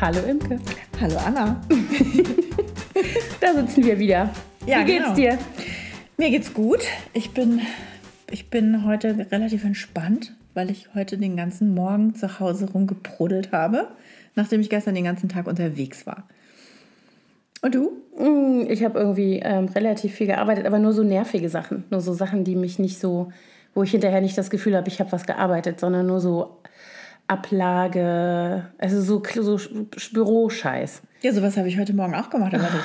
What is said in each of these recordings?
Hallo Imke. Hallo Anna. da sitzen wir wieder. Ja, Wie geht's genau. dir? Mir geht's gut. Ich bin, ich bin heute relativ entspannt, weil ich heute den ganzen Morgen zu Hause rumgeprudelt habe, nachdem ich gestern den ganzen Tag unterwegs war. Und du? Mm, Ich habe irgendwie ähm, relativ viel gearbeitet, aber nur so nervige Sachen. Nur so Sachen, die mich nicht so, wo ich hinterher nicht das Gefühl habe, ich habe was gearbeitet, sondern nur so Ablage, also so, so Büroscheiß. Ja, sowas habe ich heute Morgen auch gemacht, aber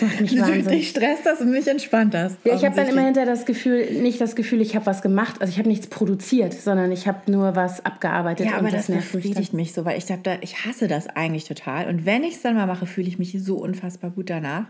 Das macht mich wahnsinnig. dich stresst das und mich entspannt das. Ja, ich habe dann immer hinterher das Gefühl, nicht das Gefühl, ich habe was gemacht, also ich habe nichts produziert, sondern ich habe nur was abgearbeitet Ja, aber das, nervt mich dann. befriedigt mich so, weil ich glaube, da, ich hasse das eigentlich total. Und wenn ich es dann mal mache, fühle ich mich so unfassbar gut danach.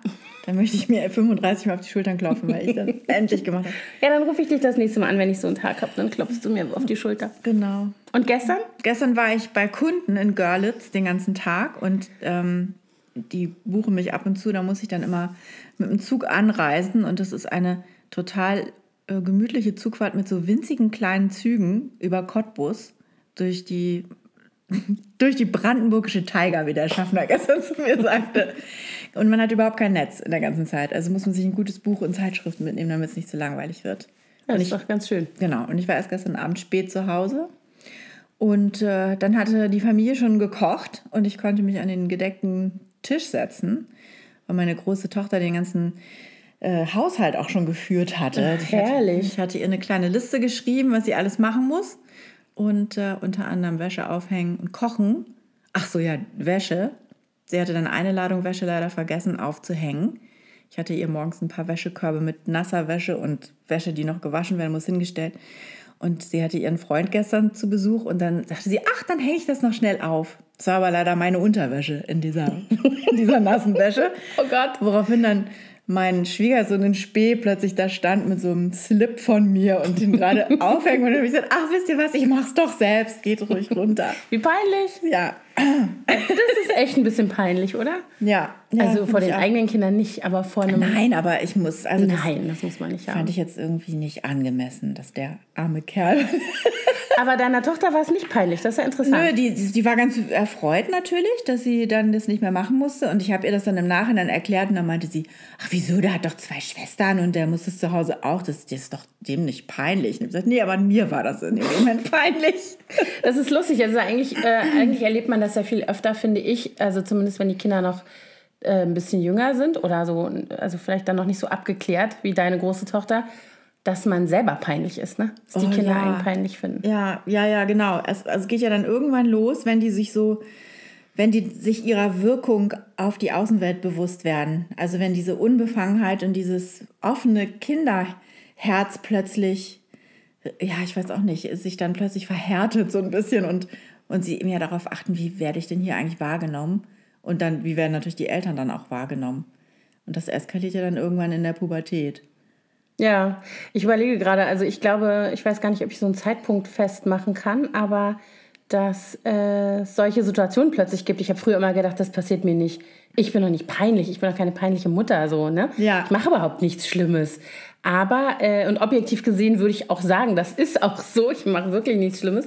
Dann möchte ich mir 35 Mal auf die Schultern klopfen, weil ich das endlich gemacht habe. Ja, dann rufe ich dich das nächste Mal an, wenn ich so einen Tag habe, dann klopfst du mir auf die Schulter. Genau. Und gestern? Gestern war ich bei Kunden in Görlitz den ganzen Tag und ähm, die buchen mich ab und zu. Da muss ich dann immer mit dem Zug anreisen und das ist eine total äh, gemütliche Zugfahrt mit so winzigen kleinen Zügen über Cottbus durch die durch die brandenburgische Tiger, wie der Schaffner gestern zu mir sagte. Und man hat überhaupt kein Netz in der ganzen Zeit. Also muss man sich ein gutes Buch und Zeitschriften mitnehmen, damit es nicht zu langweilig wird. Ja, Und das ist doch ganz schön. Genau, und ich war erst gestern Abend spät zu Hause. Und äh, dann hatte die Familie schon gekocht und ich konnte mich an den gedeckten Tisch setzen, weil meine große Tochter den ganzen äh, Haushalt auch schon geführt hatte. Ach, Ich hatte- herrlich. Ich hatte ihr eine kleine Liste geschrieben, was sie alles machen muss. Und äh, unter anderem Wäsche aufhängen und kochen. Ach so, ja, Wäsche. Sie hatte dann eine Ladung Wäsche leider vergessen aufzuhängen. Ich hatte ihr morgens ein paar Wäschekörbe mit nasser Wäsche und Wäsche, die noch gewaschen werden muss, hingestellt. Und sie hatte ihren Freund gestern zu Besuch und dann sagte sie, ach, dann hänge ich das noch schnell auf. Das war aber leider meine Unterwäsche in dieser, in dieser nassen Wäsche. Oh Gott. Woraufhin dann mein Schwiegersohn in Spee plötzlich da stand mit so einem Slip von mir und den gerade aufhängen. Und ich gesagt, ach, wisst ihr was, ich mach's doch selbst, geht ruhig runter. Wie peinlich. Ja, Das ist echt ein bisschen peinlich, oder? ja. ja also vor den eigenen Kindern nicht, aber vor einem. Nein, aber ich muss, also das Nein, das muss man nicht fand haben. ich jetzt irgendwie nicht angemessen, dass der arme Kerl Aber deiner Tochter war es nicht peinlich, das ist ja interessant. Nö, die, die war ganz erfreut natürlich, dass sie dann das nicht mehr machen musste. Und ich habe ihr das dann im Nachhinein erklärt und dann meinte sie, ach wieso, der hat doch zwei Schwestern und der muss es zu Hause auch. Das, das ist doch dem nicht peinlich. Und ich habe gesagt, nee, aber mir war das in dem Moment peinlich. Das ist lustig. Also eigentlich, äh, eigentlich erlebt man das ja viel öfter, finde ich. Also zumindest wenn die Kinder noch äh, ein bisschen jünger sind oder so, also vielleicht dann noch nicht so abgeklärt wie deine große Tochter, dass man selber peinlich ist, ne? Dass die Oh, Kinder ja. einen peinlich finden. Ja, ja, ja, genau. Es, also geht ja dann irgendwann los, wenn die sich so, wenn die sich ihrer Wirkung auf die Außenwelt bewusst werden. Also wenn diese Unbefangenheit und dieses offene Kinderherz plötzlich, ja, ich weiß auch nicht, sich dann plötzlich verhärtet so ein bisschen und, und sie mehr darauf achten, wie werde ich denn hier eigentlich wahrgenommen? Und dann, wie werden natürlich die Eltern dann auch wahrgenommen? Und das eskaliert ja dann irgendwann in der Pubertät. Ja, ich überlege gerade, also ich glaube, ich weiß gar nicht, ob ich so einen Zeitpunkt festmachen kann, aber dass äh, es solche Situationen plötzlich gibt. Ich habe früher immer gedacht, das passiert mir nicht. Ich bin doch nicht peinlich, ich bin doch keine peinliche Mutter, so, ne? Ja. Ich mache überhaupt nichts Schlimmes. Aber, äh, und objektiv gesehen würde ich auch sagen, das ist auch so, ich mache wirklich nichts Schlimmes.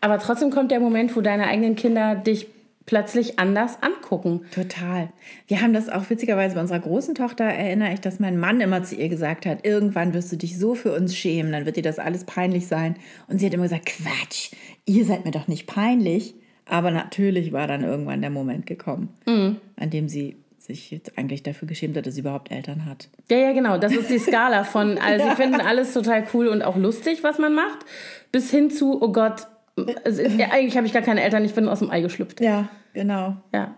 Aber trotzdem kommt der Moment, wo deine eigenen Kinder dich plötzlich anders angucken. Total. Wir haben das auch witzigerweise bei unserer großen Tochter, erinnere ich, dass mein Mann immer zu ihr gesagt hat, irgendwann wirst du dich so für uns schämen, dann wird dir das alles peinlich sein. Und sie hat immer gesagt, Quatsch, ihr seid mir doch nicht peinlich. Aber natürlich war dann irgendwann der Moment gekommen, an dem sie sich jetzt eigentlich dafür geschämt hat, dass sie überhaupt Eltern hat. Ja, ja, genau. Das ist die Skala von, also sie finden alles total cool und auch lustig, was man macht, bis hin zu, oh Gott, also, ja, eigentlich habe ich gar keine Eltern, ich bin aus dem Ei geschlüpft. Ja, genau. Ja,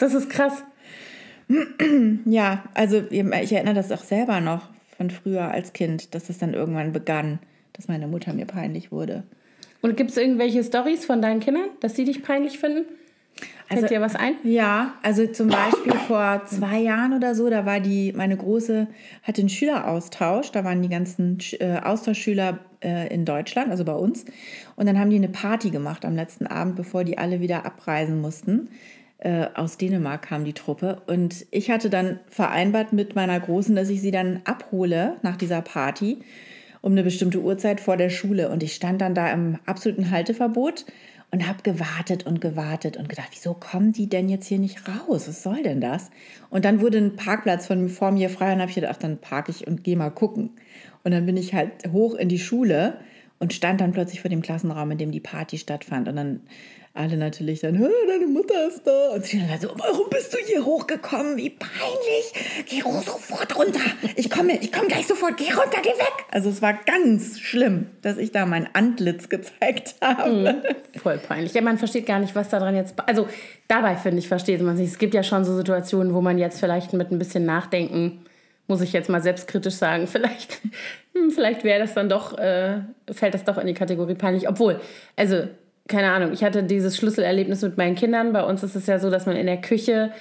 das ist krass. Ja, also ich erinnere das auch selber noch von früher als Kind, dass es dann irgendwann begann, dass meine Mutter mir peinlich wurde. Und gibt es irgendwelche Stories von deinen Kindern, dass sie dich peinlich finden? Fällt Also- dir was ein? Ja, also zum Beispiel vor zwei Jahren oder so, da war die, meine Große hatte einen Schüleraustausch, da waren die ganzen äh, Austauschschüler äh, in Deutschland, also bei uns. Und dann haben die eine Party gemacht am letzten Abend, bevor die alle wieder abreisen mussten. Äh, aus Dänemark kam die Truppe. Und ich hatte dann vereinbart mit meiner Großen, dass ich sie dann abhole nach dieser Party um eine bestimmte Uhrzeit vor der Schule. Und ich stand dann da im absoluten Halteverbot und habe gewartet und gewartet und gedacht, wieso kommen die denn jetzt hier nicht raus? Was soll denn das? Und dann wurde ein Parkplatz von vor mir frei und habe ich gedacht, dann parke ich und gehe mal gucken. Und dann bin ich halt hoch in die Schule und stand dann plötzlich vor dem Klassenraum, in dem die Party stattfand. Und dann alle natürlich dann, deine Mutter ist da. Und sie dann so, warum bist du hier hochgekommen? Wie peinlich. Geh sofort runter. Ich komme ich komm gleich sofort. Geh runter, geh weg. Also es war ganz schlimm, dass ich da mein Antlitz gezeigt habe. Mhm, voll peinlich. Ja, man versteht gar nicht, was daran jetzt... Also dabei, finde ich, versteht man sich. Es gibt ja schon so Situationen, wo man jetzt vielleicht mit ein bisschen Nachdenken muss ich jetzt mal selbstkritisch sagen, vielleicht, hm, vielleicht wäre das dann doch, äh, fällt das doch in die Kategorie peinlich. Obwohl, also keine Ahnung, ich hatte dieses Schlüsselerlebnis mit meinen Kindern. Bei uns ist es ja so, dass man in der Küche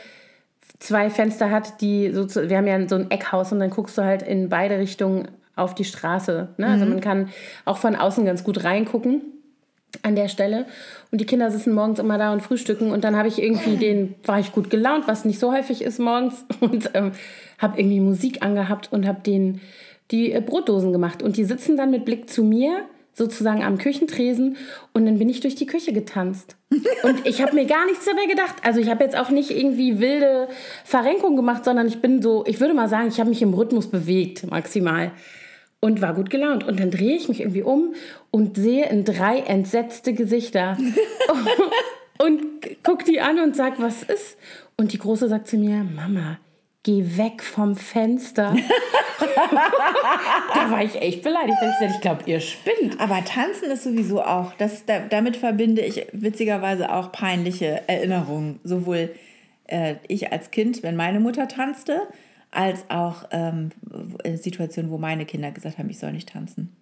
zwei Fenster hat, die so zu, wir haben ja so ein Eckhaus und dann guckst du halt in beide Richtungen auf die Straße. Ne? Also mhm. man kann auch von außen ganz gut reingucken an der Stelle. Und die Kinder sitzen morgens immer da und frühstücken. Und dann habe ich irgendwie den, war ich gut gelaunt, was nicht so häufig ist morgens. Und ähm, habe irgendwie Musik angehabt und habe denen die äh, Brotdosen gemacht. Und die sitzen dann mit Blick zu mir sozusagen am Küchentresen und dann bin ich durch die Küche getanzt. Und ich habe mir gar nichts dabei gedacht. Also ich habe jetzt auch nicht irgendwie wilde Verrenkung gemacht, sondern ich bin so, ich würde mal sagen, ich habe mich im Rhythmus bewegt, maximal. Und war gut gelaunt. Und dann drehe ich mich irgendwie um und sehe in drei entsetzte Gesichter. und guck die an und sag, was ist? Und die Große sagt zu mir, Mama, geh weg vom Fenster. da war ich echt beleidigt. Ich, ich glaube, ihr spinnt. Aber tanzen ist sowieso auch, das, damit verbinde ich witzigerweise auch peinliche Erinnerungen. Sowohl äh, ich als Kind, wenn meine Mutter tanzte, als auch ähm, Situationen, wo meine Kinder gesagt haben, ich soll nicht tanzen.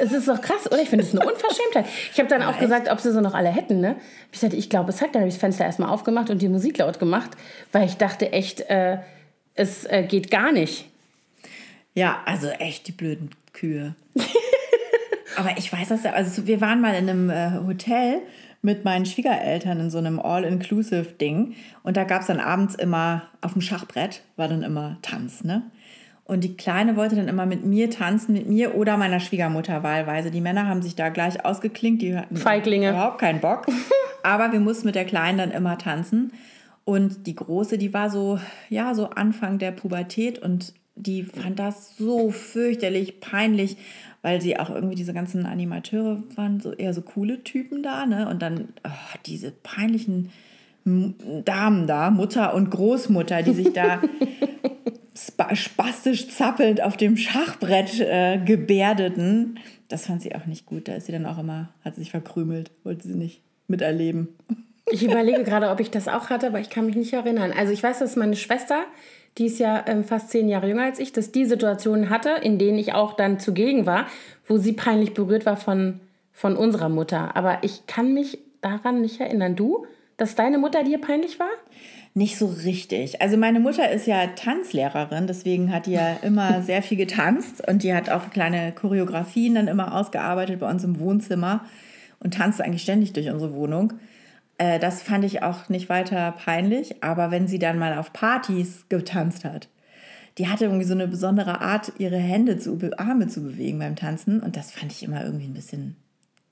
Es ist doch krass, oder? Ich finde es eine Unverschämtheit. Ich habe dann auch gesagt, ob sie so noch alle hätten. Ne? Ich sagte, ich glaube, es hat. Dann habe ich das Fenster erstmal aufgemacht und die Musik laut gemacht, weil ich dachte echt, äh, es äh, geht gar nicht. Ja, also echt die blöden Kühe. Aber ich weiß das ja, also wir waren mal in einem äh, Hotel mit meinen Schwiegereltern in so einem All-Inclusive-Ding und da gab es dann abends immer auf dem Schachbrett, war dann immer Tanz, ne? Und die Kleine wollte dann immer mit mir tanzen, mit mir oder meiner Schwiegermutter wahlweise. Die Männer haben sich da gleich ausgeklinkt, die hatten Feiglinge. überhaupt keinen Bock. Aber wir mussten mit der Kleinen dann immer tanzen. Und die Große, die war so, ja, so Anfang der Pubertät und die fand das so fürchterlich peinlich, weil sie auch irgendwie diese ganzen Animateure waren so eher so coole Typen da, ne? Und dann oh, diese peinlichen Damen da, Mutter und Großmutter, die sich da spastisch zappelnd auf dem Schachbrett äh, gebärdeten. Das fand sie auch nicht gut. Da ist sie dann auch immer, hat sie sich verkrümelt, wollte sie nicht miterleben. Ich überlege gerade, ob ich das auch hatte, aber ich kann mich nicht erinnern. Also ich weiß, dass meine Schwester, die ist ja ähm, fast zehn Jahre jünger als ich, dass die Situationen hatte, in denen ich auch dann zugegen war, wo sie peinlich berührt war von, von unserer Mutter. Aber ich kann mich daran nicht erinnern. Du, dass deine Mutter dir peinlich war? Nicht so richtig. Also meine Mutter ist ja Tanzlehrerin, deswegen hat die ja immer sehr viel getanzt und die hat auch kleine Choreografien dann immer ausgearbeitet bei uns im Wohnzimmer und tanzt eigentlich ständig durch unsere Wohnung. Äh, das fand ich auch nicht weiter peinlich, aber wenn sie dann mal auf Partys getanzt hat, die hatte irgendwie so eine besondere Art, ihre Hände zu Arme zu bewegen beim Tanzen und das fand ich immer irgendwie ein bisschen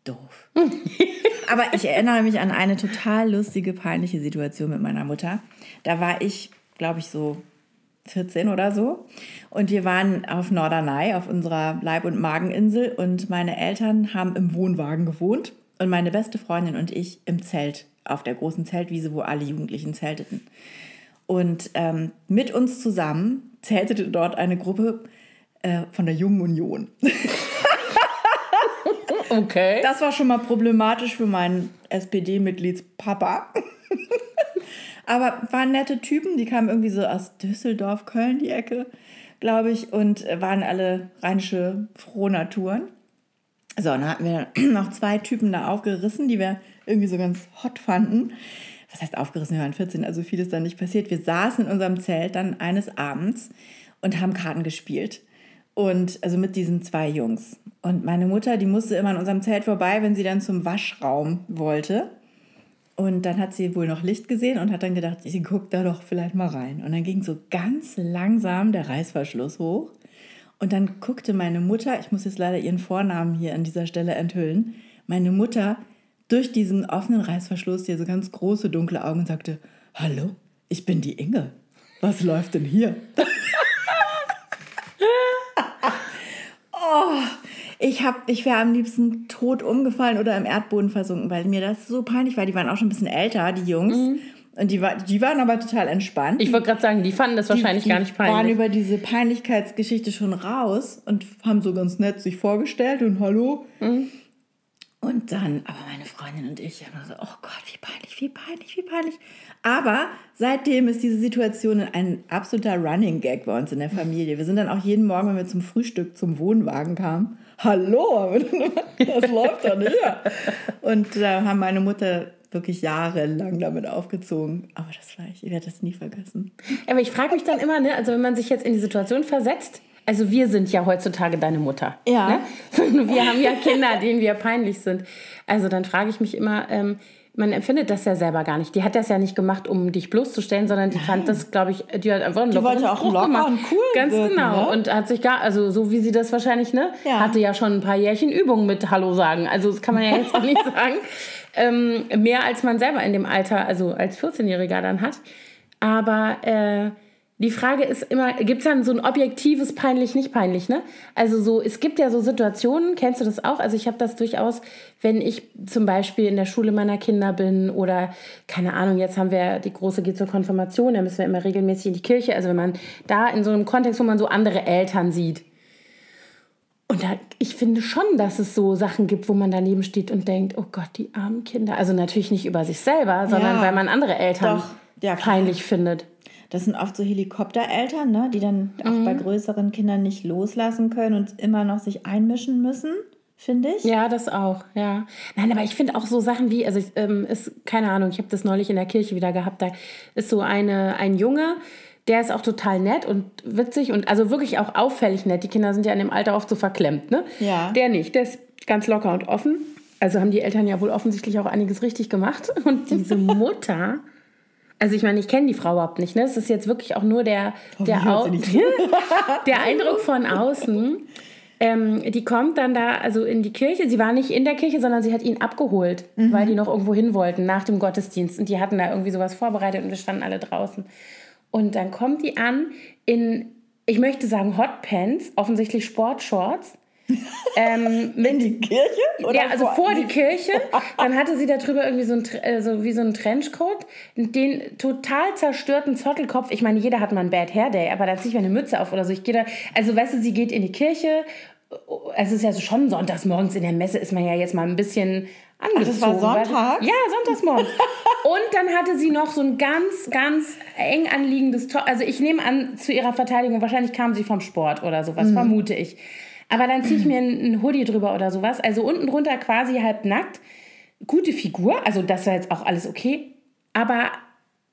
doof. aber ich erinnere mich an eine total lustige, peinliche Situation mit meiner Mutter. Da war ich, glaube ich, so 14 oder so. Und wir waren auf Norderney, auf unserer Leib- und Mageninsel. Und meine Eltern haben im Wohnwagen gewohnt. Und meine beste Freundin und ich im Zelt auf der großen Zeltwiese, wo alle Jugendlichen zelteten. Und ähm, mit uns zusammen zeltete dort eine Gruppe äh, von der Jungen Union. okay. Das war schon mal problematisch für meinen SPD-Mitgliedspapa. Aber waren nette Typen, die kamen irgendwie so aus Düsseldorf, Köln, die Ecke, glaube ich, und waren alle rheinische Frohnaturen. So, dann hatten wir noch zwei Typen da aufgerissen, die wir irgendwie so ganz hot fanden. Was heißt aufgerissen? Wir waren 14, also viel ist dann nicht passiert. Wir saßen in unserem Zelt dann eines Abends und haben Karten gespielt. Und also mit diesen zwei Jungs. Und meine Mutter, die musste immer an unserem Zelt vorbei, wenn sie dann zum Waschraum wollte. Und dann hat sie wohl noch Licht gesehen und hat dann gedacht, sie guckt da doch vielleicht mal rein. Und dann ging so ganz langsam der Reißverschluss hoch. Und dann guckte meine Mutter, ich muss jetzt leider ihren Vornamen hier an dieser Stelle enthüllen, meine Mutter durch diesen offenen Reißverschluss hier so ganz große dunkle Augen und sagte, hallo, ich bin die Inge. Was läuft denn hier? oh, ich, ich wäre am liebsten tot umgefallen oder im Erdboden versunken, weil mir das so peinlich war. Die waren auch schon ein bisschen älter, die Jungs. Mhm. Und die, war, die waren aber total entspannt. Ich wollte gerade sagen, die fanden das wahrscheinlich die, die gar nicht peinlich. Die waren über diese Peinlichkeitsgeschichte schon raus und haben so ganz nett sich vorgestellt und hallo. Mhm. Und dann, aber meine Freundin und ich haben so, oh Gott, wie peinlich, wie peinlich, wie peinlich. Aber seitdem ist diese Situation ein absoluter Running Gag bei uns in der Familie. Wir sind dann auch jeden Morgen, wenn wir zum Frühstück zum Wohnwagen kamen, hallo, das läuft doch nicht. Und da äh, haben meine Mutter wirklich jahrelang damit aufgezogen. Aber das war ich, ich werde das nie vergessen. Aber ich frage mich dann immer, ne, also wenn man sich jetzt in die Situation versetzt, also wir sind ja heutzutage deine Mutter. Ja. Ne? Wir haben ja Kinder, denen wir peinlich sind. Also dann frage ich mich immer, ähm, man empfindet das ja selber gar nicht. Die hat das ja nicht gemacht, um dich bloßzustellen, sondern die Nein. fand das, glaube ich, die hat einfach einen Die wollte auch locker gemacht. und cool Ganz wirken, genau. Ne? Und hat sich gar, also so wie sie das wahrscheinlich, ne, ja. hatte ja schon ein paar Jährchen Übung mit Hallo sagen. Also das kann man ja jetzt auch nicht sagen. Ähm, mehr als man selber in dem Alter, also als 14-Jähriger dann hat. Aber äh, die Frage ist immer, gibt es dann so ein objektives peinlich, nicht peinlich, ne? Also so, es gibt ja so Situationen, kennst du das auch? Also ich habe das durchaus, wenn ich zum Beispiel in der Schule meiner Kinder bin oder, keine Ahnung, jetzt haben wir, die Große geht zur Konfirmation, da müssen wir immer regelmäßig in die Kirche. Also wenn man da in so einem Kontext, wo man so andere Eltern sieht. Und da, ich finde schon, dass es so Sachen gibt, wo man daneben steht und denkt, oh Gott, die armen Kinder. Also natürlich nicht über sich selber, sondern ja, weil man andere Eltern ja, peinlich findet. Das sind oft so Helikoptereltern, ne, die dann auch mhm. bei größeren Kindern nicht loslassen können und immer noch sich einmischen müssen, finde ich. Ja, das auch, ja. Nein, aber ich finde auch so Sachen wie, also ich, ähm, ist, keine Ahnung, ich habe das neulich in der Kirche wieder gehabt, da ist so eine, ein Junge, der ist auch total nett und witzig und also wirklich auch auffällig nett. Die Kinder sind ja in dem Alter oft so verklemmt, ne? Ja. Der nicht, der ist ganz locker und offen. Also haben die Eltern ja wohl offensichtlich auch einiges richtig gemacht. Und diese Mutter also ich meine, ich kenne die Frau überhaupt nicht. Ne? Es ist jetzt wirklich auch nur der, der, Au der Eindruck von außen. Ähm, die kommt dann da also in die Kirche. Sie war nicht in der Kirche, sondern sie hat ihn abgeholt, mhm. weil die noch irgendwo hin wollten nach dem Gottesdienst. Und die hatten da irgendwie sowas vorbereitet und wir standen alle draußen. Und dann kommt die an in, ich möchte sagen, Hotpants, offensichtlich Sportshorts ähm, in die Kirche? Oder ja, also vor, vor die Kirche. Dann hatte sie darüber irgendwie so, ein, äh, so wie so einen Trenchcoat, den total zerstörten Zottelkopf. Ich meine, jeder hat mal einen Bad Hair Day, aber da ziehe ich mir eine Mütze auf oder so. Ich gehe da, also weißt du, sie geht in die Kirche. Es ist ja so schon sonntags morgens in der Messe ist man ja jetzt mal ein bisschen angezogen. das war Sonntag? Ja, sonntagsmorgens. Und dann hatte sie noch so ein ganz, ganz eng anliegendes Top. Also ich nehme an, zu ihrer Verteidigung, wahrscheinlich kam sie vom Sport oder sowas, mhm. vermute ich. Aber dann ziehe ich mir einen Hoodie drüber oder sowas. Also unten drunter quasi halb nackt. Gute Figur, also das war jetzt auch alles okay. Aber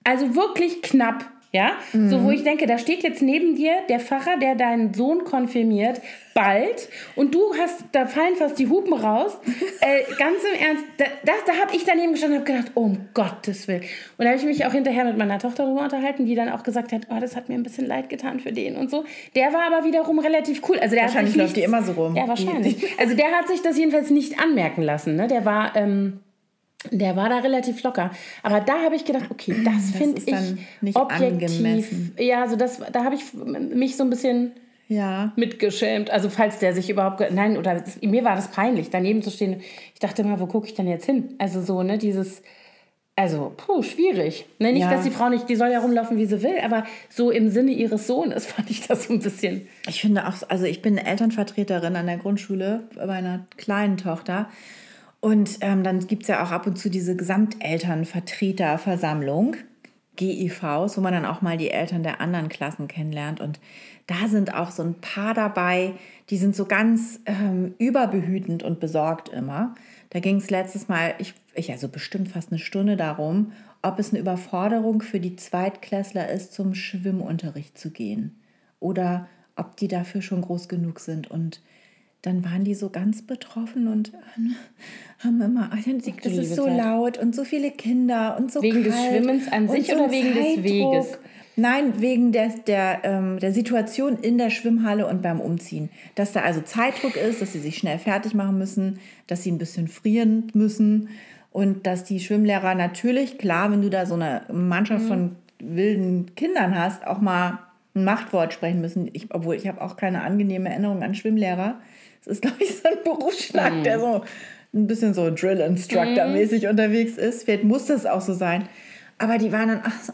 also wirklich knapp. Ja, mhm. so wo ich denke, da steht jetzt neben dir der Pfarrer, der deinen Sohn konfirmiert, bald, und du hast, da fallen fast die Hupen raus. äh, ganz im Ernst, da, da, da habe ich daneben gestanden und habe gedacht, oh, um Gottes Willen. Und da habe ich mich auch hinterher mit meiner Tochter darüber unterhalten, die dann auch gesagt hat, oh, das hat mir ein bisschen leid getan für den und so. Der war aber wiederum relativ cool. Also der wahrscheinlich läuft die immer so rum. Ja, wahrscheinlich. Also der hat sich das jedenfalls nicht anmerken lassen. Ne? Der war ähm, der war da relativ locker. Aber da habe ich gedacht, okay, das, das finde ich nicht objektiv. Angemessen. Ja, also das, da habe ich mich so ein bisschen ja. mitgeschämt. Also falls der sich überhaupt, nein, oder mir war das peinlich, daneben zu stehen. Ich dachte mal, wo gucke ich denn jetzt hin? Also so, ne, dieses, also, puh, schwierig. Ne, nicht, ja. dass die Frau nicht, die soll ja rumlaufen, wie sie will, aber so im Sinne ihres Sohnes fand ich das so ein bisschen. Ich finde auch, also ich bin Elternvertreterin an der Grundschule bei meiner kleinen Tochter. Und ähm, dann gibt es ja auch ab und zu diese Gesamtelternvertreterversammlung, GIVs, wo man dann auch mal die Eltern der anderen Klassen kennenlernt. Und da sind auch so ein paar dabei, die sind so ganz ähm, überbehütend und besorgt immer. Da ging es letztes Mal, ich, ich, also bestimmt fast eine Stunde darum, ob es eine Überforderung für die Zweitklässler ist, zum Schwimmunterricht zu gehen. Oder ob die dafür schon groß genug sind. Und dann waren die so ganz betroffen und haben immer, das ist so laut und so viele Kinder und so Wegen kalt des Schwimmens an sich so oder wegen Zeitdruck. des Weges? Nein, wegen der, der, ähm, der Situation in der Schwimmhalle und beim Umziehen. Dass da also Zeitdruck ist, dass sie sich schnell fertig machen müssen, dass sie ein bisschen frieren müssen Und dass die Schwimmlehrer natürlich, klar, wenn du da so eine Mannschaft mhm. von wilden Kindern hast, auch mal ein Machtwort sprechen müssen. Ich, obwohl ich habe auch keine angenehme Erinnerung an Schwimmlehrer. Es ist, glaube ich, so ein Berufsschlag, mhm. der so ein bisschen so Drill-Instructor-mäßig mhm. unterwegs ist. Vielleicht muss das auch so sein. Aber die waren dann, ach so,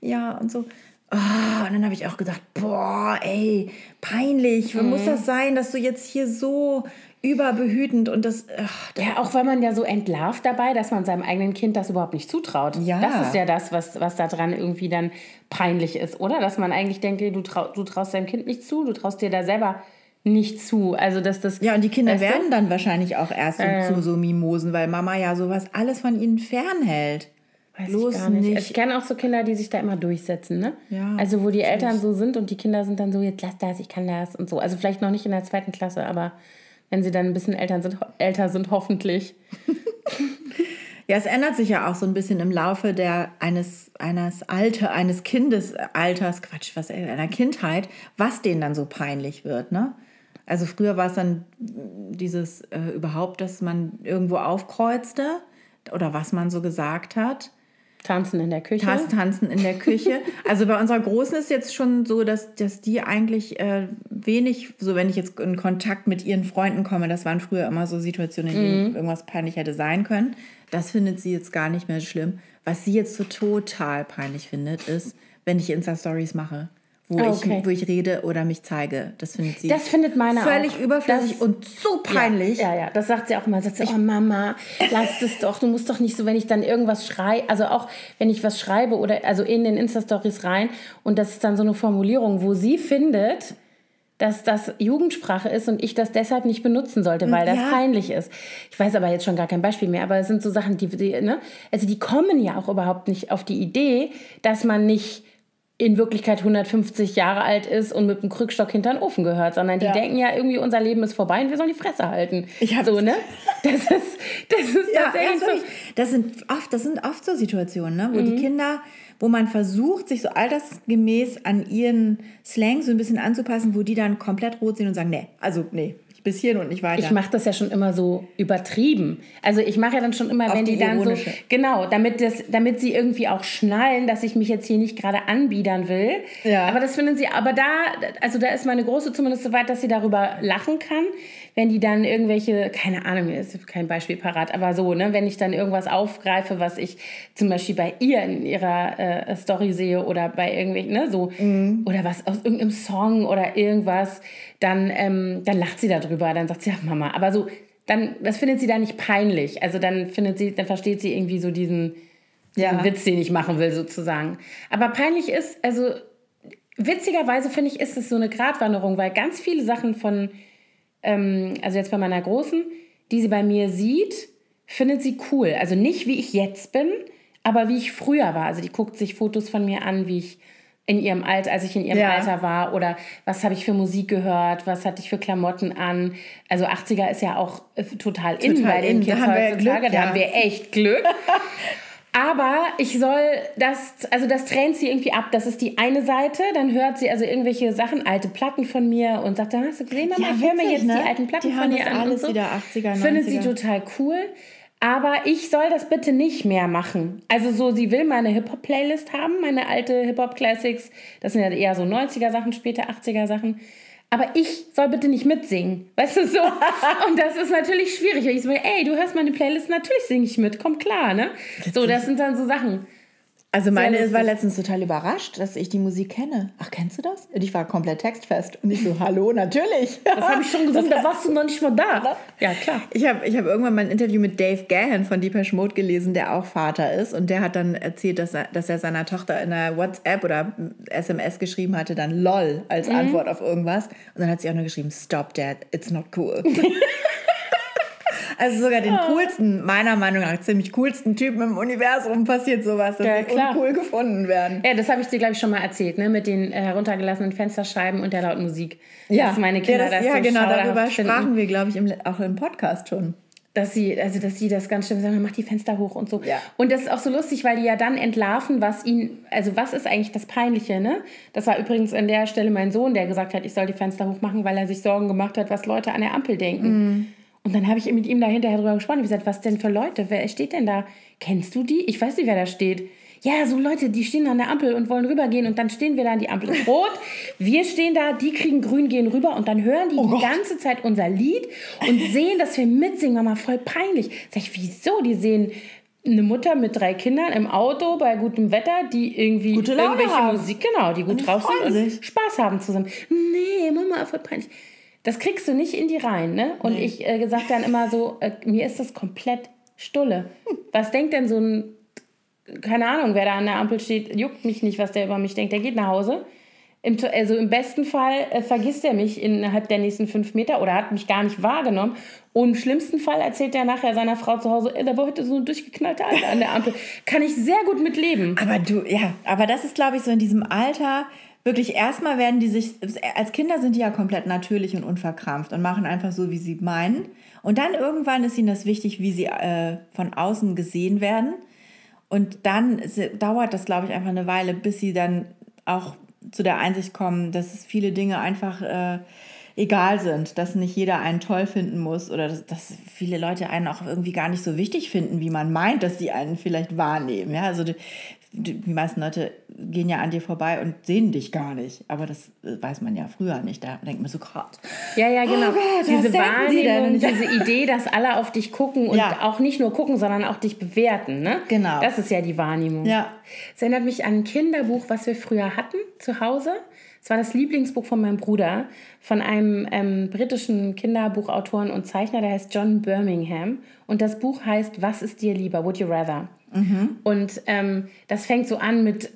ja, und so. Oh, und dann habe ich auch gedacht, boah, ey, peinlich. Mhm. Muss das sein, dass du jetzt hier so überbehütend und das, ach, Ja, auch weil man ja so entlarvt dabei, dass man seinem eigenen Kind das überhaupt nicht zutraut. Ja. Das ist ja das, was, was da dran irgendwie dann peinlich ist, oder? Dass man eigentlich denkt, du, trau, du traust deinem Kind nicht zu, du traust dir da selber nicht zu. Also dass das. Ja, und die Kinder werden dann wahrscheinlich auch erst äh, zu so Mimosen, weil Mama ja sowas alles von ihnen fernhält. Weiß Bloß ich gar nicht. nicht. Ich kenne auch so Kinder, die sich da immer durchsetzen, ne? Ja, also wo die Eltern so sind und die Kinder sind dann so, jetzt lass das, ich kann das und so. Also vielleicht noch nicht in der zweiten Klasse, aber wenn sie dann ein bisschen Eltern sind, älter sind, hoffentlich. ja, es ändert sich ja auch so ein bisschen im Laufe der, eines, eines Alter, eines Kindesalters, Quatsch, was einer Kindheit, was denen dann so peinlich wird, ne? Also früher war es dann dieses äh, überhaupt, dass man irgendwo aufkreuzte oder was man so gesagt hat. Tanzen in der Küche. Tanzen in der Küche. Also bei unserer Großen ist jetzt schon so, dass, dass die eigentlich äh, wenig, so wenn ich jetzt in Kontakt mit ihren Freunden komme, das waren früher immer so Situationen, in denen mhm. irgendwas peinlich hätte sein können. Das findet sie jetzt gar nicht mehr schlimm. Was sie jetzt so total peinlich findet, ist, wenn ich Insta-Stories mache wo, okay. ich, wo ich rede oder mich zeige. Das findet sie das findet meine völlig auch. überflüssig das, und so peinlich. Ja, ja, das sagt sie auch immer. Sagt sie, oh Mama, lass es doch. Du musst doch nicht so, wenn ich dann irgendwas schreibe, also auch wenn ich was schreibe oder also in den Insta-Stories rein und das ist dann so eine Formulierung, wo sie findet, dass das Jugendsprache ist und ich das deshalb nicht benutzen sollte, weil das ja. peinlich ist. Ich weiß aber jetzt schon gar kein Beispiel mehr, aber es sind so Sachen, die, die ne? also die kommen ja auch überhaupt nicht auf die Idee, dass man nicht in Wirklichkeit 150 Jahre alt ist und mit einem Krückstock hinter den Ofen gehört, sondern die ja. denken ja irgendwie, unser Leben ist vorbei und wir sollen die Fresse halten. Ich so, ne? Das ist, das ist ja, tatsächlich so. Das sind, oft, das sind oft so Situationen, ne? wo mhm. die Kinder, wo man versucht, sich so altersgemäß an ihren Slang so ein bisschen anzupassen, wo die dann komplett rot sind und sagen, nee, also nee, bis hierhin und nicht weiter. Ich mache das ja schon immer so übertrieben. Also ich mache ja dann schon immer, Auf wenn die, die dann so genau, damit das, damit sie irgendwie auch schnallen, dass ich mich jetzt hier nicht gerade anbiedern will. Ja. Aber das finden sie. Aber da, also da ist meine große zumindest so weit, dass sie darüber lachen kann wenn die dann irgendwelche, keine Ahnung, ist kein Beispiel parat, aber so, ne, wenn ich dann irgendwas aufgreife, was ich zum Beispiel bei ihr in ihrer äh, Story sehe oder bei irgendwelchen, ne, so, mhm. oder was aus irgendeinem Song oder irgendwas, dann, ähm, dann lacht sie darüber, dann sagt sie, ja, Mama, aber so, dann, das findet sie dann nicht peinlich. Also dann findet sie, dann versteht sie irgendwie so diesen, ja. Witz, den ich machen will, sozusagen. Aber peinlich ist, also witzigerweise finde ich, ist es so eine Gratwanderung, weil ganz viele Sachen von ähm, also jetzt bei meiner Großen, die sie bei mir sieht, findet sie cool. Also nicht wie ich jetzt bin, aber wie ich früher war. Also die guckt sich Fotos von mir an, wie ich in ihrem Alter, als ich in ihrem ja. Alter war oder was habe ich für Musik gehört, was hatte ich für Klamotten an. Also 80er ist ja auch äh, total, total in bei den Kids heutzutage, Glück, da haben wir echt Glück. Aber ich soll das, also das trennt sie irgendwie ab. Das ist die eine Seite. Dann hört sie also irgendwelche Sachen, alte Platten von mir und sagt dann, hast du gesehen, Mama, ja, ich höre mir jetzt ne? die alten Platten die von dir an. alles so. wieder 80er, 90er. Findet sie total cool. Aber ich soll das bitte nicht mehr machen. Also so, sie will meine Hip-Hop-Playlist haben, meine alte Hip-Hop-Classics. Das sind ja eher so 90er-Sachen, später 80er-Sachen aber ich soll bitte nicht mitsingen. Weißt du so? Und das ist natürlich schwierig. Ich so, ey, du hörst meine Playlist, natürlich singe ich mit, komm klar, ne? So, das sind dann so Sachen. Also meine war letztens total überrascht, dass ich die Musik kenne. Ach, kennst du das? Und ich war komplett textfest. Und ich so, hallo, natürlich. Das habe ich schon gesagt, da warst du noch nicht mal da. Ja, klar. Ich habe ich hab irgendwann mal ein Interview mit Dave Gahan von Deepesh Mode gelesen, der auch Vater ist. Und der hat dann erzählt, dass er, dass er seiner Tochter in einer WhatsApp oder SMS geschrieben hatte, dann LOL als mhm. Antwort auf irgendwas. Und dann hat sie auch nur geschrieben, stop dad, it's not cool. Also sogar den oh. coolsten, meiner Meinung nach ziemlich coolsten Typen im Universum passiert sowas, dass ja, sie uncool gefunden werden. Ja, das habe ich dir, glaube ich, schon mal erzählt, ne? mit den äh, heruntergelassenen Fensterscheiben und der lauten Musik. Ja, dass meine Kinder ja, das, das ja so genau, darüber sprachen wir, glaube ich, im, auch im Podcast schon dass sie, also dass sie das ganz schlimm sagen, mach die Fenster hoch und so. Ja. Und das ist auch so lustig, weil die ja dann entlarven, was ihnen, also was ist eigentlich das Peinliche, ne? Das war übrigens an der Stelle mein Sohn, der gesagt hat, ich soll die Fenster hoch machen, weil er sich Sorgen gemacht hat, was Leute an der Ampel denken. Mm. Und dann habe ich mit ihm da hinterher drüber gesprochen. Ich gesagt, was denn für Leute? Wer steht denn da? Kennst du die? Ich weiß nicht, wer da steht. Ja, so Leute, die stehen an der Ampel und wollen rübergehen und dann stehen wir da an die Ampel ist rot. Wir stehen da, die kriegen grün, gehen rüber und dann hören die Oh die Gott. ganze Zeit unser Lied und sehen, dass wir mitsingen. Mama, voll peinlich. Sag ich, wieso? Die sehen eine Mutter mit drei Kindern im Auto bei gutem Wetter, die irgendwie irgendwelche haben. Musik, genau, die gut Und drauf sind und sich. Spaß haben zusammen. Nee, Mama, voll peinlich. Das kriegst du nicht in die Reihen, ne? Und Nee. ich äh, sag dann immer so, äh, mir ist das komplett Stulle. Was denkt denn so ein, keine Ahnung, wer da an der Ampel steht, juckt mich nicht, was der über mich denkt. Der geht nach Hause. Im, also im besten Fall äh, vergisst er mich innerhalb der nächsten fünf Meter oder hat mich gar nicht wahrgenommen. Und im schlimmsten Fall erzählt er nachher seiner Frau zu Hause, "Ey, da war heute so ein durchgeknallter Alter an der Ampel. Kann ich sehr gut mitleben. Aber du, ja, aber das ist, glaube ich, so in diesem Alter, wirklich erstmal werden die sich, als Kinder sind die ja komplett natürlich und unverkrampft und machen einfach so, wie sie meinen. Und dann irgendwann ist ihnen das wichtig, wie sie äh, von außen gesehen werden. Und dann dauert das, glaube ich, einfach eine Weile, bis sie dann auch zu der Einsicht kommen, dass viele Dinge einfach äh, egal sind, dass nicht jeder einen toll finden muss oder dass, dass viele Leute einen auch irgendwie gar nicht so wichtig finden, wie man meint, dass sie einen vielleicht wahrnehmen. Ja, also die die meisten Leute gehen ja an dir vorbei und sehen dich gar nicht. Aber das äh, weiß man ja früher nicht. Da denkt man so, Gott. Ja, ja, genau. Oh Gott, diese die? Wahrnehmung, diese Idee, dass alle auf dich gucken und Ja. auch nicht nur gucken, sondern auch dich bewerten. Ne? Genau. Das ist ja die Wahrnehmung. Ja. Es erinnert mich an ein Kinderbuch, was wir früher hatten zu Hause. Es war das Lieblingsbuch von meinem Bruder, von einem ähm, britischen Kinderbuchautoren und Zeichner, der heißt John Birmingham. Und das Buch heißt Was ist dir lieber? Would you rather? Und ähm, das fängt so an mit,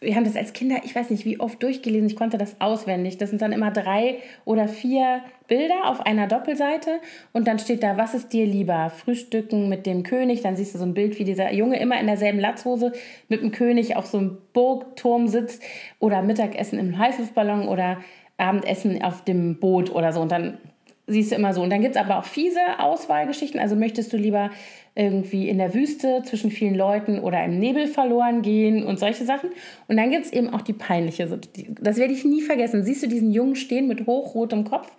wir haben das als Kinder, ich weiß nicht wie oft durchgelesen, ich konnte das auswendig. Das sind dann immer drei oder vier Bilder auf einer Doppelseite und dann steht da, was ist dir lieber? Frühstücken mit dem König, dann siehst du so ein Bild, wie dieser Junge immer in derselben Latzhose mit dem König auf so einem Burgturm sitzt oder Mittagessen im Heißluftballon oder Abendessen auf dem Boot oder so und dann siehst du immer so. Und dann gibt es aber auch fiese Auswahlgeschichten. Also möchtest du lieber irgendwie in der Wüste zwischen vielen Leuten oder im Nebel verloren gehen und solche Sachen. Und dann gibt es eben auch die peinliche. Das werde ich nie vergessen. Siehst du diesen Jungen stehen mit hochrotem Kopf?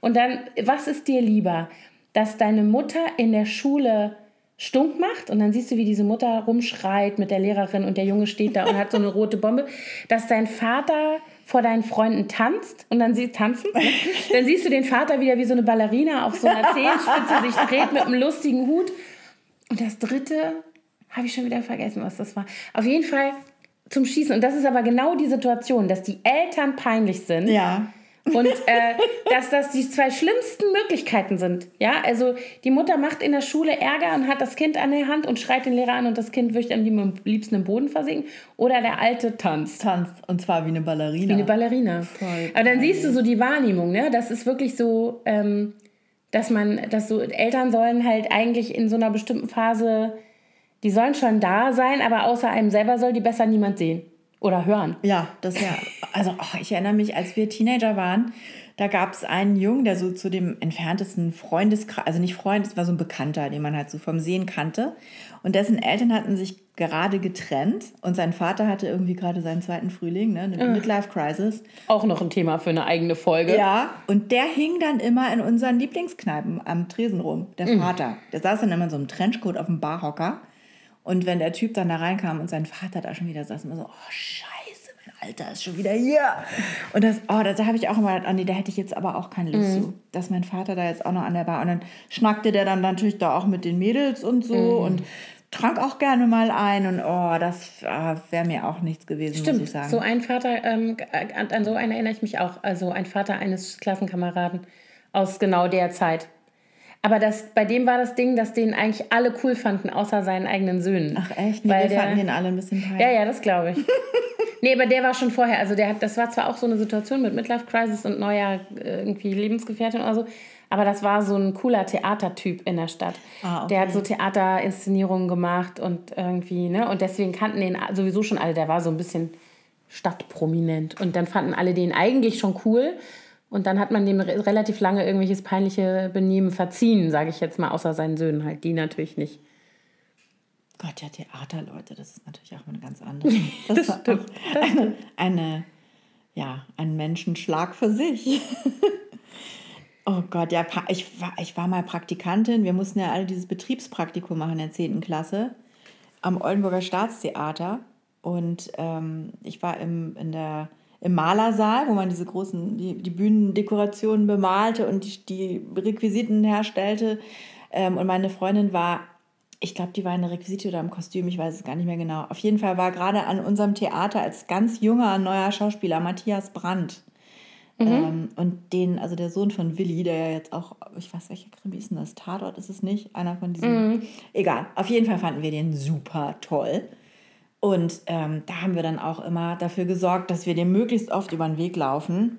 Und dann, was ist dir lieber? Dass deine Mutter in der Schule stunk macht und dann siehst du, wie diese Mutter rumschreit mit der Lehrerin und der Junge steht da und hat so eine rote Bombe, dass dein Vater vor deinen Freunden tanzt und dann sie tanzen, ne? dann siehst du den Vater wieder wie so eine Ballerina auf so einer Zehenspitze sich dreht mit einem lustigen Hut und das dritte habe ich schon wieder vergessen, was das war. Auf jeden Fall zum Schießen und das ist aber genau die Situation, dass die Eltern peinlich sind Ja. und äh, dass das die zwei schlimmsten Möglichkeiten sind. Ja, also die Mutter macht in der Schule Ärger und hat das Kind an der Hand und schreit den Lehrer an und das Kind möchte am lieb- liebsten im Boden versinken. Oder der Alte tanzt. Tanzt. Und zwar wie eine Ballerina. Wie eine Ballerina. Voll Aber dann siehst du so die Wahrnehmung, ne? Das ist wirklich so, ähm, dass man, dass so Eltern sollen halt eigentlich in so einer bestimmten Phase, die sollen schon da sein, aber außer einem selber soll die besser niemand sehen oder hören. Ja, das ja. Also oh, ich erinnere mich, als wir Teenager waren, da gab es einen Jungen, der so zu dem entferntesten Freundeskreis, also nicht Freund, es war so ein Bekannter, den man halt so vom Sehen kannte. Und dessen Eltern hatten sich gerade getrennt und sein Vater hatte irgendwie gerade seinen zweiten Frühling, ne, eine Midlife-Crisis. Auch noch ein Thema für eine eigene Folge. Ja, und der hing dann immer in unseren Lieblingskneipen am Tresen rum, der Vater. Der saß dann immer in so einem Trenchcoat auf dem Barhocker. Und wenn der Typ dann da reinkam und sein Vater da schon wieder saß, immer so, oh Scheiße, mein Alter ist schon wieder hier. Und das, oh, da, da habe ich auch immer gedacht, oh nee, da hätte ich jetzt aber auch keine Lust zu, dass mein Vater da jetzt auch noch an der Bar. Und dann schnackte der dann natürlich da auch mit den Mädels und so und trank auch gerne mal ein. Und oh, das ah, wäre mir auch nichts gewesen, muss ich Stimmt, sagen. so ein Vater, ähm, an, an so einen erinnere ich mich auch. Also ein Vater eines Klassenkameraden aus genau der Zeit. Aber das, bei dem war das Ding, dass den eigentlich alle cool fanden, außer seinen eigenen Söhnen. Ach echt? Nee, Weil wir fanden den alle ein bisschen peinlich. Ja, ja, das glaube ich. nee, aber der war schon vorher. Also der hat, das war zwar auch so eine Situation mit Midlife Crisis und neuer äh, irgendwie Lebensgefährtin oder so, aber das war so ein cooler Theatertyp in der Stadt. Ah, okay. Der hat so Theaterinszenierungen gemacht und irgendwie, ne? Und deswegen kannten den sowieso schon alle. Der war so ein bisschen stadtprominent. Und dann fanden alle den eigentlich schon cool. Und dann hat man dem re relativ lange irgendwelches peinliche Benehmen verziehen, sage ich jetzt mal, außer seinen Söhnen halt. Die natürlich nicht. Gott, ja, Theaterleute, das ist natürlich auch eine ganz andere. Das, war stimmt, eine, eine, ja, ein Menschenschlag für sich. Oh Gott, ja, ich war, ich war mal Praktikantin. Wir mussten ja alle dieses Betriebspraktikum machen in der 10. Klasse am Oldenburger Staatstheater. Und ähm, ich war im, in der, im Malersaal, wo man diese großen, die, die Bühnendekorationen bemalte und die, die Requisiten herstellte. Ähm, und meine Freundin war, ich glaube, die war in der Requisite oder im Kostüm, ich weiß es gar nicht mehr genau. Auf jeden Fall war gerade an unserem Theater als ganz junger neuer Schauspieler Matthias Brandt Mhm. Ähm, und den, also der Sohn von Willi, der ja jetzt auch, ich weiß, welcher Krimi ist denn das? Tatort ist es nicht? Einer von diesen. Mhm. Egal, auf jeden Fall fanden wir den super toll. Und ähm, da haben wir dann auch immer dafür gesorgt, dass wir dem möglichst oft über den Weg laufen.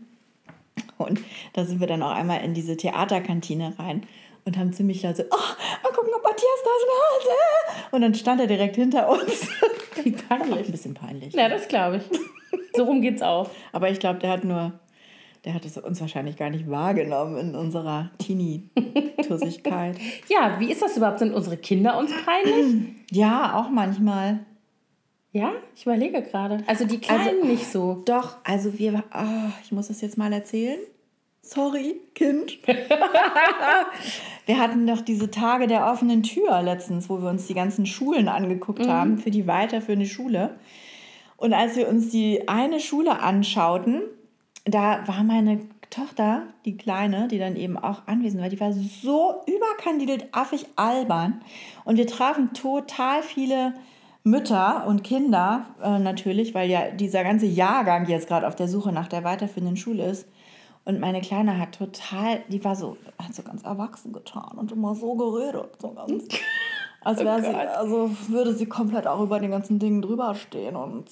Und da sind wir dann auch einmal in diese Theaterkantine rein und haben ziemlich laut so, oh, mal gucken, ob Matthias da ist. Und dann stand er direkt hinter uns. Wie peinlich. Ein bisschen peinlich. Ja, das glaube ich. So rum geht's auch. Aber ich glaube, der hat nur der hat es uns wahrscheinlich gar nicht wahrgenommen in unserer Teenie-Tussigkeit. ja, wie ist das überhaupt? Sind unsere Kinder uns peinlich? Ja, auch manchmal. Ja, ich überlege gerade. Also die Kleinen also, nicht so. Doch, also wir, oh, ich muss das jetzt mal erzählen. Sorry, Kind. wir hatten doch diese Tage der offenen Tür letztens, wo wir uns die ganzen Schulen angeguckt mhm. haben für die weiterführende Schule. Und als wir uns die eine Schule anschauten, da war meine Tochter, die Kleine, die dann eben auch anwesend war, die war so überkandidelt affig albern. Und wir trafen total viele Mütter und Kinder äh, natürlich, weil ja dieser ganze Jahrgang jetzt gerade auf der Suche nach der weiterführenden Schule ist. Und meine Kleine hat total, die war so, hat so ganz erwachsen getan und immer so geredet, so ganz. Als wäre oh sie, also würde sie komplett auch über den ganzen Dingen drüber stehen und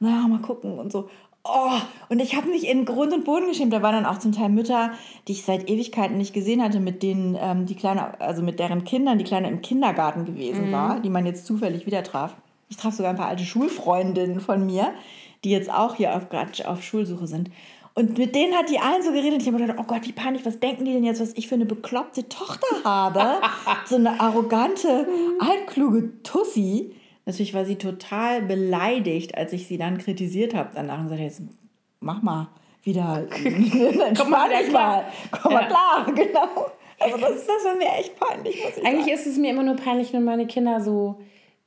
naja, mal gucken und so. Oh, und ich habe mich in Grund und Boden geschämt. Da waren dann auch zum Teil Mütter, die ich seit Ewigkeiten nicht gesehen hatte, mit denen ähm, die Kleine, also mit deren Kindern die Kleine im Kindergarten gewesen mhm. war, die man jetzt zufällig wieder traf. Ich traf sogar ein paar alte Schulfreundinnen von mir, die jetzt auch hier auf, auf Schulsuche sind. Und mit denen hat die allen so geredet. Ich habe gedacht, oh Gott, wie peinlich, was denken die denn jetzt, was ich für eine bekloppte Tochter habe? so eine arrogante, altkluge Tussi. Natürlich war sie total beleidigt, als ich sie dann kritisiert habe. Danach und sagte, jetzt mach mal wieder. Komm mal, dich mal. Komm mal ja. klar, genau. Also das, das war mir echt peinlich. Eigentlich sagen. ist es mir immer nur peinlich, wenn meine Kinder so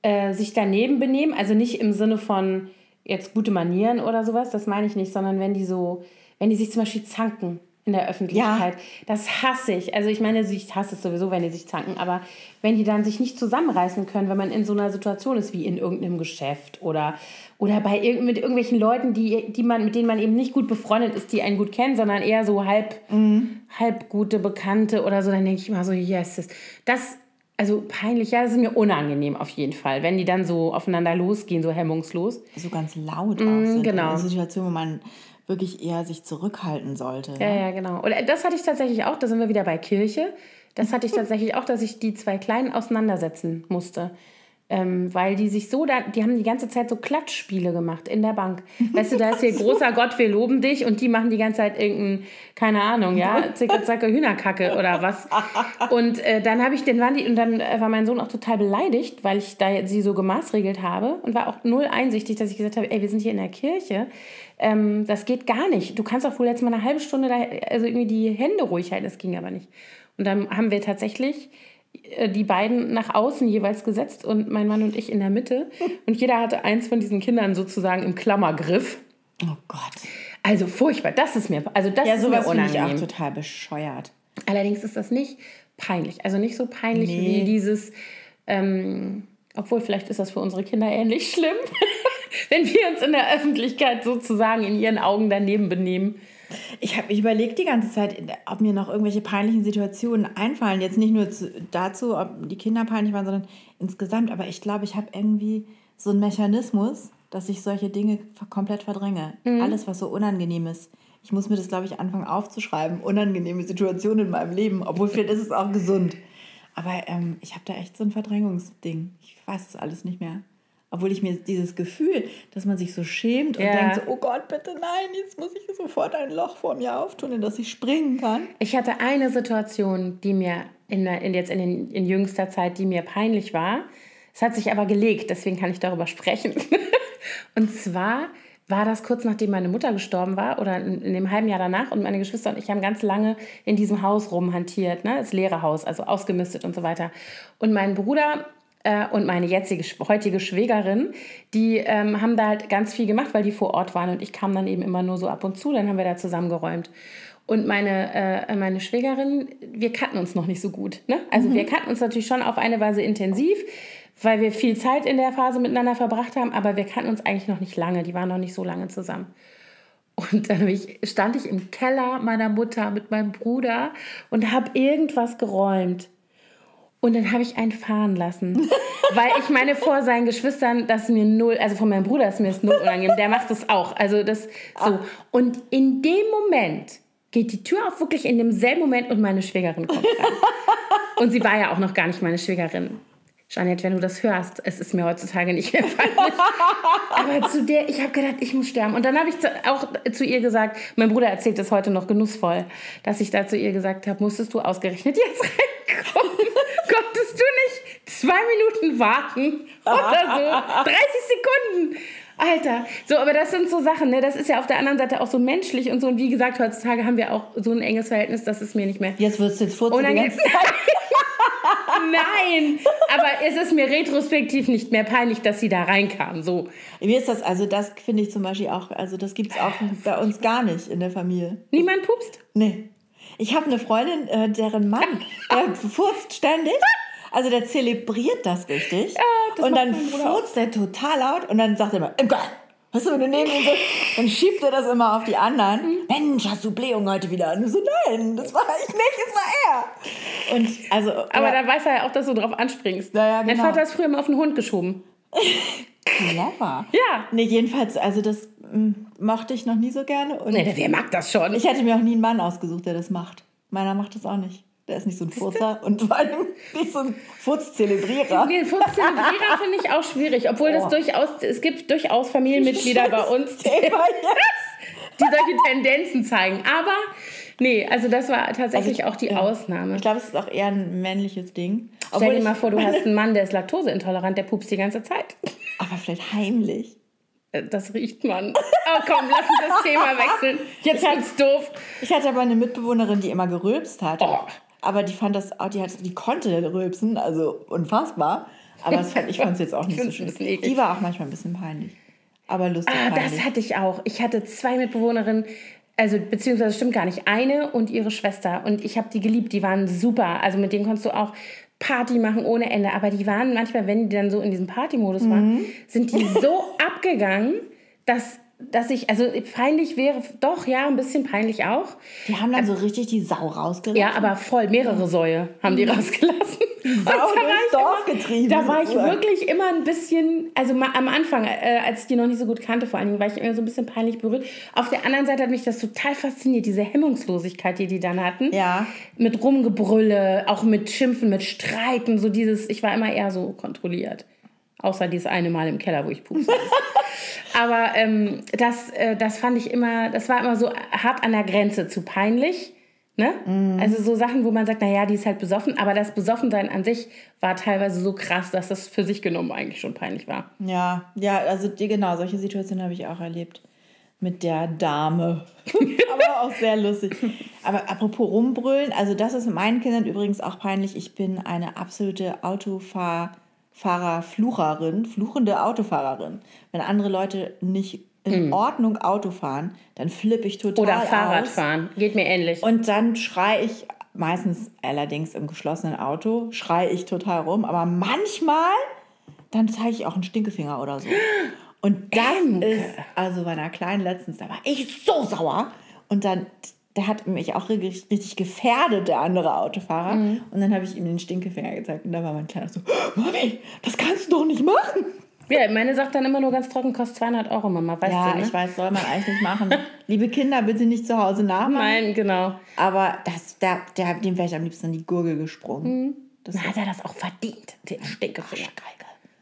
äh, sich daneben benehmen. Also nicht im Sinne von jetzt gute Manieren oder sowas, das meine ich nicht, sondern wenn die so, wenn die sich zum Beispiel zanken in der Öffentlichkeit. Ja. Das hasse ich. Also ich meine, ich hasse es sowieso, wenn die sich zanken, aber wenn die dann sich nicht zusammenreißen können, wenn man in so einer Situation ist wie in irgendeinem Geschäft oder, oder bei irg mit irgendwelchen Leuten, die, die man, mit denen man eben nicht gut befreundet ist, die einen gut kennen, sondern eher so halb, mhm. halb gute Bekannte oder so, dann denke ich immer so, yes, das, das also peinlich, ja, das ist mir unangenehm auf jeden Fall, wenn die dann so aufeinander losgehen, so hemmungslos. So ganz laut mm, auch sind. Genau. In einer Situation, wo man wirklich eher sich zurückhalten sollte. Ja, ja, genau. Und das hatte ich tatsächlich auch, da sind wir wieder bei Kirche. Das hatte ich tatsächlich auch, dass ich die zwei Kleinen auseinandersetzen musste. Ähm, weil die sich so, da, die haben die ganze Zeit so Klatschspiele gemacht in der Bank. Weißt du, da ist hier großer Gott, wir loben dich und die machen die ganze Zeit irgendein, keine Ahnung, ja, zicke, zacke, Hühnerkacke oder was. Und äh, dann habe ich, den waren die, und dann war mein Sohn auch total beleidigt, weil ich da sie so gemaßregelt habe und war auch null einsichtig, dass ich gesagt habe, ey, wir sind hier in der Kirche. Ähm, das geht gar nicht. Du kannst auch wohl jetzt mal eine halbe Stunde da, also irgendwie die Hände ruhig halten. Das ging aber nicht. Und dann haben wir tatsächlich äh, die beiden nach außen jeweils gesetzt und mein Mann und ich in der Mitte. Und jeder hatte eins von diesen Kindern sozusagen im Klammergriff. Oh Gott. Also furchtbar. Das ist mir, also das ja, ist mir unangenehm. Ich auch total bescheuert. Allerdings ist das nicht peinlich. Also nicht so peinlich nee. wie dieses, ähm, obwohl vielleicht ist das für unsere Kinder ähnlich schlimm, wenn wir uns in der Öffentlichkeit sozusagen in ihren Augen daneben benehmen. Ich habe mich überlegt die ganze Zeit, ob mir noch irgendwelche peinlichen Situationen einfallen. Jetzt nicht nur zu, dazu, ob die Kinder peinlich waren, sondern insgesamt. Aber ich glaube, ich habe irgendwie so einen Mechanismus, dass ich solche Dinge komplett verdränge. Mhm. Alles, was so unangenehm ist. Ich muss mir das, glaube ich, anfangen aufzuschreiben. Unangenehme Situationen in meinem Leben. Obwohl vielleicht ist es auch gesund. Aber ähm, ich habe da echt so ein Verdrängungsding. Ich weiß das alles nicht mehr. Obwohl ich mir dieses Gefühl, dass man sich so schämt und ja. denkt so, oh Gott, bitte nein, jetzt muss ich sofort ein Loch vor mir auftun, in das ich springen kann. Ich hatte eine Situation, die mir in, in jetzt in, den, in jüngster Zeit, die mir peinlich war. Es hat sich aber gelegt, deswegen kann ich darüber sprechen. und zwar war das kurz nachdem meine Mutter gestorben war oder in, in, dem halben Jahr danach und meine Geschwister und ich haben ganz lange in diesem Haus rumhantiert, ne? das leere Haus, also ausgemistet und so weiter. Und mein Bruder und meine jetzige, heutige Schwägerin, die ähm, haben da halt ganz viel gemacht, weil die vor Ort waren und ich kam dann eben immer nur so ab und zu, dann haben wir da zusammengeräumt. Und meine, äh, meine Schwägerin, wir kannten uns noch nicht so gut. Ne? Also mhm. wir kannten uns natürlich schon auf eine Weise intensiv weil wir viel Zeit in der Phase miteinander verbracht haben, aber wir kannten uns eigentlich noch nicht lange. Die waren noch nicht so lange zusammen. Und dann ich, stand ich im Keller meiner Mutter mit meinem Bruder und habe irgendwas geräumt. Und dann habe ich einen fahren lassen. Weil ich meine, vor seinen Geschwistern, das mir null, also von meinem Bruder ist mir das null unangenehm. Der macht das auch. Also das so. Ah. Und in dem Moment geht die Tür auf, wirklich in demselben Moment und meine Schwägerin kommt rein. Und sie war ja auch noch gar nicht meine Schwägerin. Jeanette, wenn du das hörst, es ist mir heutzutage nicht mehr peinlich. Aber zu der, ich habe gedacht, ich muss sterben. Und dann habe ich zu, auch zu ihr gesagt, mein Bruder erzählt das heute noch genussvoll, dass ich da zu ihr gesagt habe, musstest du ausgerechnet jetzt reinkommen? Konntest du nicht zwei Minuten warten oder so? 30 Sekunden. Alter, so, aber das sind so Sachen, ne? Das ist ja auf der anderen Seite auch so menschlich und so. Und wie gesagt, heutzutage haben wir auch so ein enges Verhältnis, dass es mir nicht mehr. Jetzt wird es jetzt vor Nein, aber es ist mir retrospektiv nicht mehr peinlich, dass sie da reinkam. So. Mir ist das, also das finde ich zum Beispiel auch, also das gibt es auch bei uns gar nicht in der Familie. Niemand pupst? Nee. Ich habe eine Freundin, äh, deren Mann, der furzt ständig. Also der zelebriert das richtig. Ja, das und dann furzt der total laut und dann sagt er immer, im Gott. Weißt du, wenn du neben ihm bist, dann schiebt er das immer auf die anderen. Mhm. Mensch, hast du Blähung heute wieder? Und du so, nein, das war ich nicht, das war er. Und also, Aber ja. da weiß er ja auch, dass du drauf anspringst. Ja, ja, genau. Mein Vater ist früher immer auf den Hund geschoben. Clever. Ja. Nee, jedenfalls, also das hm, mochte ich noch nie so gerne. Und nee, wer mag das schon? Ich hätte mir auch nie einen Mann ausgesucht, der das macht. Meiner macht das auch nicht. Der ist nicht so ein Furzer und vor allem nicht so ein Furzzelebrierer. Nee, Furzzelebrierer finde ich auch schwierig, obwohl oh. das durchaus, es gibt durchaus Familienmitglieder bei uns, die, die solche Tendenzen zeigen. Aber nee, also das war tatsächlich also, auch die ja. Ausnahme. Ich glaube, es ist auch eher ein männliches Ding. Stell dir mal vor, du hast einen Mann, der ist laktoseintolerant, der pupst die ganze Zeit. Aber vielleicht heimlich. Äh, das riecht man. Oh komm, lass uns das Thema wechseln. Jetzt wird's doof. Ich hatte aber eine Mitbewohnerin, die immer gerülpst hat. Oh. Aber die fand das, die, hat, die konnte rülpsen, also unfassbar. Aber fand, ich fand es jetzt auch nicht so schön. Die war auch manchmal ein bisschen peinlich. Aber lustig. Ah, peinlich. das hatte ich auch. Ich hatte zwei Mitbewohnerinnen, also beziehungsweise stimmt gar nicht, eine und ihre Schwester. Und ich habe die geliebt, die waren super. Also mit denen konntest du auch Party machen ohne Ende. Aber die waren manchmal, wenn die dann so in diesem Partymodus mhm. waren, sind die so abgegangen, dass dass ich, also peinlich wäre, doch, ja, ein bisschen peinlich auch. Die haben dann so richtig die Sau rausgelassen. Ja, aber voll, mehrere Säue haben die rausgelassen. Sau durchs Dorf immer, getrieben. Da war ich wirklich immer ein bisschen, also am Anfang, äh, als ich die noch nicht so gut kannte, vor allen Dingen, war ich immer so ein bisschen peinlich berührt. Auf der anderen Seite hat mich das total fasziniert, diese Hemmungslosigkeit, die die dann hatten. Ja. Mit Rumgebrülle, auch mit Schimpfen, mit Streiten, so dieses, ich war immer eher so kontrolliert. Außer dieses eine Mal im Keller, wo ich puste. Aber ähm, das, äh, das fand ich immer, das war immer so hart an der Grenze zu peinlich. Ne? Mm. Also so Sachen, wo man sagt, naja, die ist halt besoffen, aber das Besoffensein an sich war teilweise so krass, dass das für sich genommen eigentlich schon peinlich war. Ja, ja, also die, genau, solche Situationen habe ich auch erlebt. Mit der Dame. aber auch sehr lustig. Aber apropos rumbrüllen, also das ist meinen Kindern übrigens auch peinlich. Ich bin eine absolute Autofahr- Fahrerflucherin, fluchende Autofahrerin. Wenn andere Leute nicht in mm. Ordnung Auto fahren, dann flippe ich total Oder Fahrrad aus. fahren, geht mir ähnlich. Und dann schreie ich, meistens allerdings im geschlossenen Auto, schreie ich total rum, aber manchmal, dann zeige ich auch einen Stinkefinger oder so. Und das Emke. ist, also bei einer kleinen letztens, da war ich so sauer. Und dann der hat mich auch richtig, richtig gefährdet, der andere Autofahrer. Mhm. Und dann habe ich ihm den Stinkefinger gezeigt. Und da war mein Kleiner so, Mami, das kannst du doch nicht machen. Ja, meine sagt dann immer nur ganz trocken, kostet 200 Euro, Mama. Weißt ja, du, ne? ich weiß, soll man eigentlich nicht machen. Liebe Kinder, bitte nicht zu Hause nachmachen. Nein, genau. Aber das, der, der, dem wäre ich am liebsten in die Gurgel gesprungen. Mhm. Das hat er das auch verdient, den Stinkefinger.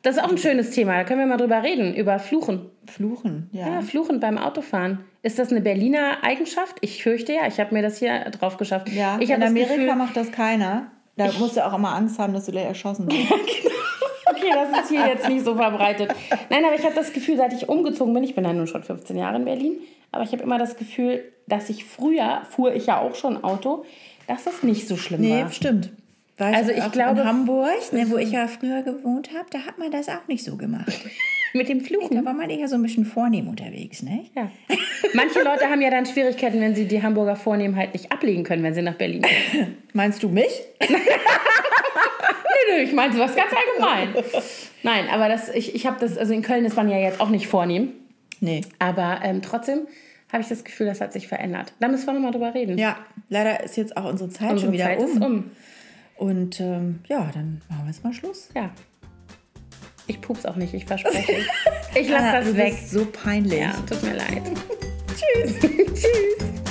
Das ist auch ein schönes Thema. Da können wir mal drüber reden, über Fluchen. Fluchen, ja. Ja, Fluchen beim Autofahren. Ist das eine Berliner Eigenschaft? Ich fürchte ja. Ich habe mir das hier drauf geschafft. Ja, ich in Amerika Gefühl, macht das keiner. Da musst du auch immer Angst haben, dass du gleich erschossen wirst. Ja, genau. okay, das ist hier jetzt nicht so verbreitet. Nein, aber ich habe das Gefühl, seit ich umgezogen bin, ich bin ja nun schon 15 Jahre in Berlin, aber ich habe immer das Gefühl, dass ich früher, fuhr ich ja auch schon Auto, dass das nicht so schlimm Nee, war. stimmt. Weiß Also ich glaube- in Hamburg, ne, wo ich ja früher gewohnt habe, da hat man das auch nicht so gemacht. Mit dem Fluchen. Da war man eher so ein bisschen vornehm unterwegs, ne? Ja. Manche Leute haben ja dann Schwierigkeiten, wenn sie die Hamburger Vornehmheit nicht ablegen können, wenn sie nach Berlin kommen. Meinst du mich? Nö, nö, ich meine sowas ganz allgemein. Nein, aber das, ich, ich habe das, also in Köln ist man ja jetzt auch nicht vornehm, Nee. aber ähm, trotzdem habe ich das Gefühl, das hat sich verändert. Da müssen wir nochmal drüber reden. Ja, leider ist jetzt auch unsere Zeit Unsere schon wieder Zeit um. ist um. Und ähm, ja, dann machen wir jetzt mal Schluss. Ja. Ich pups auch nicht, ich verspreche. Ich lasse das du weg. bist so peinlich. Ja, tut mir leid. Tschüss. Tschüss.